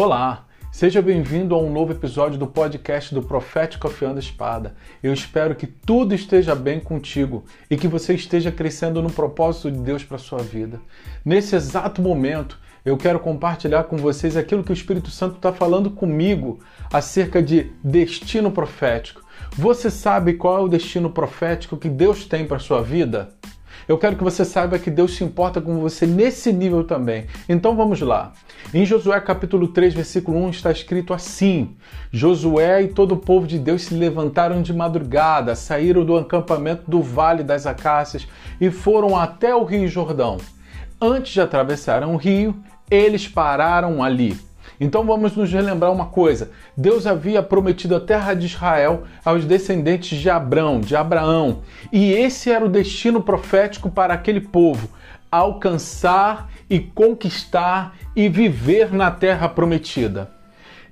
Olá, seja bem-vindo a um novo episódio do podcast do Profético Afiando Espada. Eu espero que tudo esteja bem contigo e que você esteja crescendo no propósito de Deus para sua vida. Nesse exato momento, eu quero compartilhar com vocês aquilo que o Espírito Santo está falando comigo acerca de destino profético. Você sabe qual é o destino profético que Deus tem para sua vida? Eu quero que você saiba que Deus se importa com você nesse nível também. Então vamos lá. Em Josué capítulo 3, versículo 1 está escrito assim: Josué e todo o povo de Deus se levantaram de madrugada, saíram do acampamento do Vale das Acácias e foram até o Rio Jordão. Antes de atravessarem o rio, eles pararam ali. Então vamos nos relembrar uma coisa: Deus havia prometido a terra de Israel aos descendentes de Abrão, de Abraão, e esse era o destino profético para aquele povo: alcançar e conquistar e viver na terra prometida.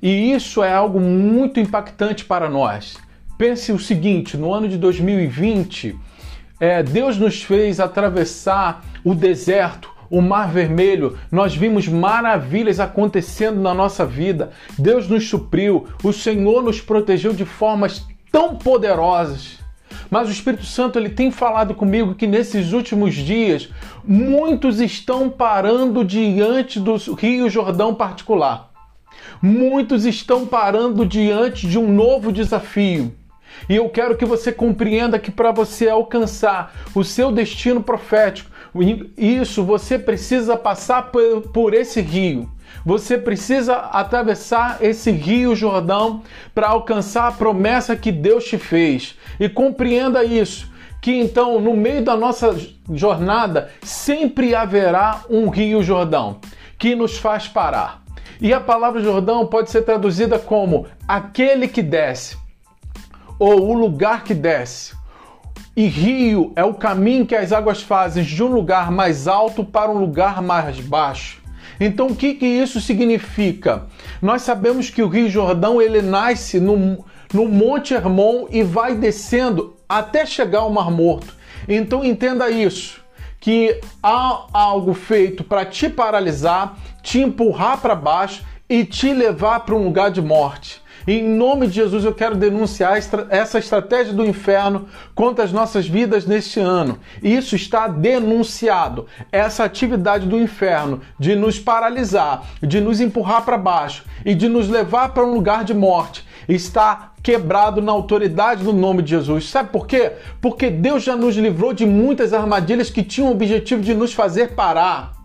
E isso é algo muito impactante para nós. Pense o seguinte: no ano de 2020, é, Deus nos fez atravessar o deserto o Mar Vermelho, nós vimos maravilhas acontecendo na nossa vida. Deus nos supriu, o Senhor nos protegeu de formas tão poderosas. Mas o Espírito Santo ele tem falado comigo que nesses últimos dias muitos estão parando diante do Rio Jordão particular. Muitos estão parando diante de um novo desafio. E eu quero que você compreenda que para você alcançar o seu destino profético, isso você precisa passar por, por esse rio. Você precisa atravessar esse rio Jordão para alcançar a promessa que Deus te fez. E compreenda isso, que então no meio da nossa jornada sempre haverá um rio Jordão que nos faz parar. E a palavra Jordão pode ser traduzida como aquele que desce ou o lugar que desce. E rio é o caminho que as águas fazem de um lugar mais alto para um lugar mais baixo. Então, o que, que isso significa? Nós sabemos que o Rio Jordão ele nasce no, no Monte Hermon e vai descendo até chegar ao Mar Morto. Então, entenda isso: que há algo feito para te paralisar, te empurrar para baixo e te levar para um lugar de morte. Em nome de Jesus eu quero denunciar essa estratégia do inferno contra as nossas vidas neste ano. Isso está denunciado. Essa atividade do inferno de nos paralisar, de nos empurrar para baixo e de nos levar para um lugar de morte está quebrado na autoridade do nome de Jesus. Sabe por quê? Porque Deus já nos livrou de muitas armadilhas que tinham o objetivo de nos fazer parar.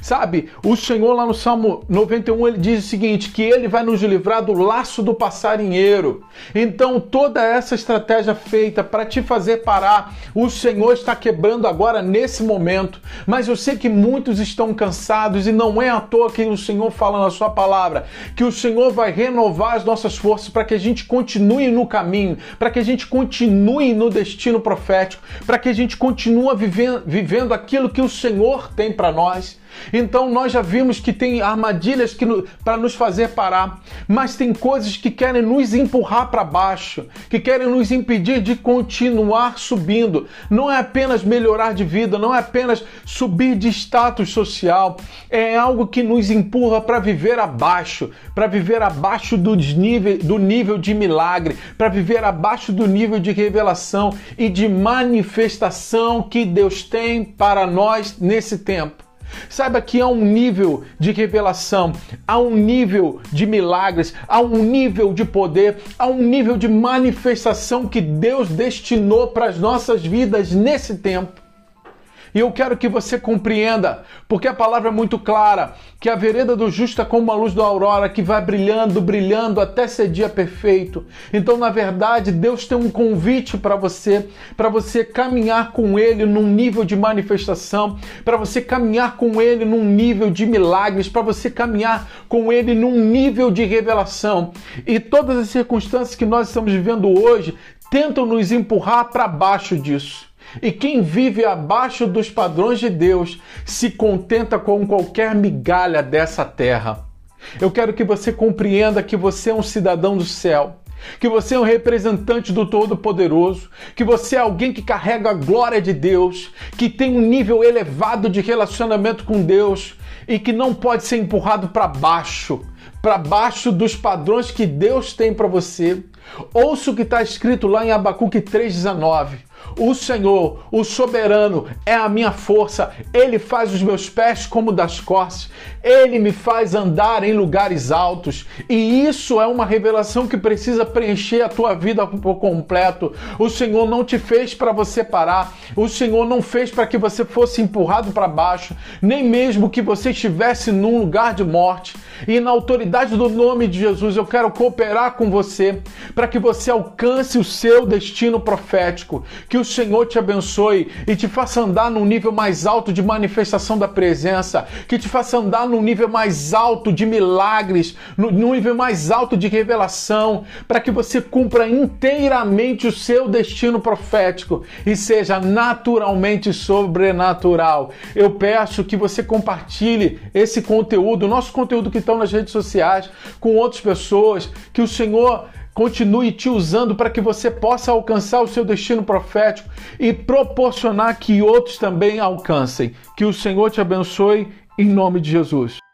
Sabe, o Senhor lá no Salmo 91 ele diz o seguinte: que ele vai nos livrar do laço do passarinheiro. Então, toda essa estratégia feita para te fazer parar, o Senhor está quebrando agora nesse momento. Mas eu sei que muitos estão cansados e não é à toa que o Senhor fala na Sua palavra que o Senhor vai renovar as nossas forças para que a gente continue no caminho, para que a gente continue no destino profético, para que a gente continue vivendo, vivendo aquilo que o Senhor tem para nós. Então nós já vimos que tem armadilhas que no, para nos fazer parar, mas tem coisas que querem nos empurrar para baixo, que querem nos impedir de continuar subindo. Não é apenas melhorar de vida, não é apenas subir de status social, é algo que nos empurra para viver abaixo, para viver abaixo do nível, do nível de milagre, para viver abaixo do nível de revelação e de manifestação que Deus tem para nós nesse tempo. Saiba que há um nível de revelação, há um nível de milagres, há um nível de poder, há um nível de manifestação que Deus destinou para as nossas vidas nesse tempo. E eu quero que você compreenda, porque a palavra é muito clara, que a vereda do justo é como a luz da aurora que vai brilhando, brilhando até ser dia perfeito. Então, na verdade, Deus tem um convite para você, para você caminhar com ele num nível de manifestação, para você caminhar com ele num nível de milagres, para você caminhar com ele num nível de revelação. E todas as circunstâncias que nós estamos vivendo hoje tentam nos empurrar para baixo disso. E quem vive abaixo dos padrões de Deus se contenta com qualquer migalha dessa terra. Eu quero que você compreenda que você é um cidadão do céu, que você é um representante do Todo-Poderoso, que você é alguém que carrega a glória de Deus, que tem um nível elevado de relacionamento com Deus e que não pode ser empurrado para baixo para baixo dos padrões que Deus tem para você. Ouça o que está escrito lá em Abacuque 3,19. O Senhor, o soberano, é a minha força. Ele faz os meus pés como das costas. Ele me faz andar em lugares altos. E isso é uma revelação que precisa preencher a tua vida por completo. O Senhor não te fez para você parar. O Senhor não fez para que você fosse empurrado para baixo, nem mesmo que você estivesse num lugar de morte. E na autoridade do nome de Jesus, eu quero cooperar com você para que você alcance o seu destino profético. Que o Senhor te abençoe e te faça andar num nível mais alto de manifestação da presença, que te faça andar num nível mais alto de milagres, num nível mais alto de revelação, para que você cumpra inteiramente o seu destino profético e seja naturalmente sobrenatural. Eu peço que você compartilhe esse conteúdo, nosso conteúdo que estão nas redes sociais, com outras pessoas, que o Senhor continue te usando para que você possa alcançar o seu destino profético e proporcionar que outros também alcancem. Que o Senhor te abençoe em nome de Jesus.